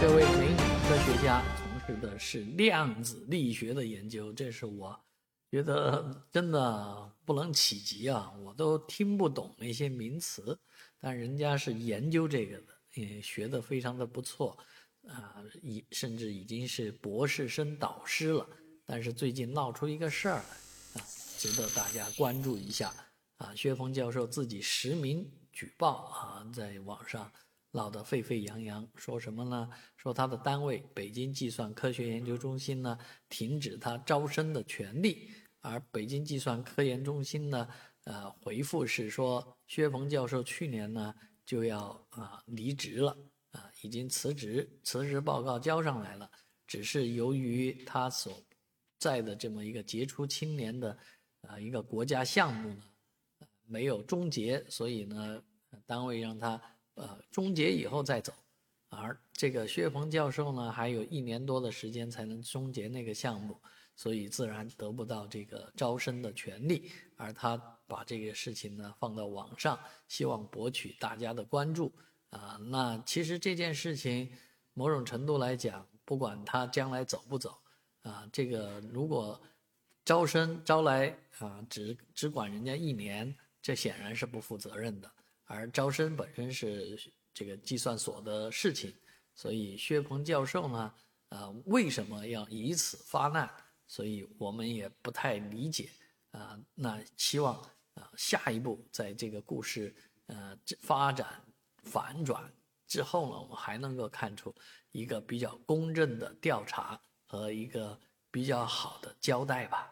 这位美女科学家从事的是量子力学的研究，这是我觉得真的不能企及啊！我都听不懂那些名词，但人家是研究这个的，也学得非常的不错啊，已甚至已经是博士生导师了。但是最近闹出一个事儿来啊，值得大家关注一下啊！薛峰教授自己实名举报啊，在网上。闹得沸沸扬扬，说什么呢？说他的单位北京计算科学研究中心呢，停止他招生的权利，而北京计算科研中心呢，呃，回复是说，薛鹏教授去年呢就要啊离职了，啊，已经辞职，辞职报告交上来了，只是由于他所在的这么一个杰出青年的啊一个国家项目呢，没有终结，所以呢，单位让他。呃，终结以后再走，而这个薛鹏教授呢，还有一年多的时间才能终结那个项目，所以自然得不到这个招生的权利。而他把这个事情呢放到网上，希望博取大家的关注。啊，那其实这件事情，某种程度来讲，不管他将来走不走，啊，这个如果招生招来啊，只只管人家一年，这显然是不负责任的。而招生本身是这个计算所的事情，所以薛鹏教授呢，呃，为什么要以此发难？所以我们也不太理解啊。那希望啊，下一步在这个故事呃发展反转之后呢，我们还能够看出一个比较公正的调查和一个比较好的交代吧。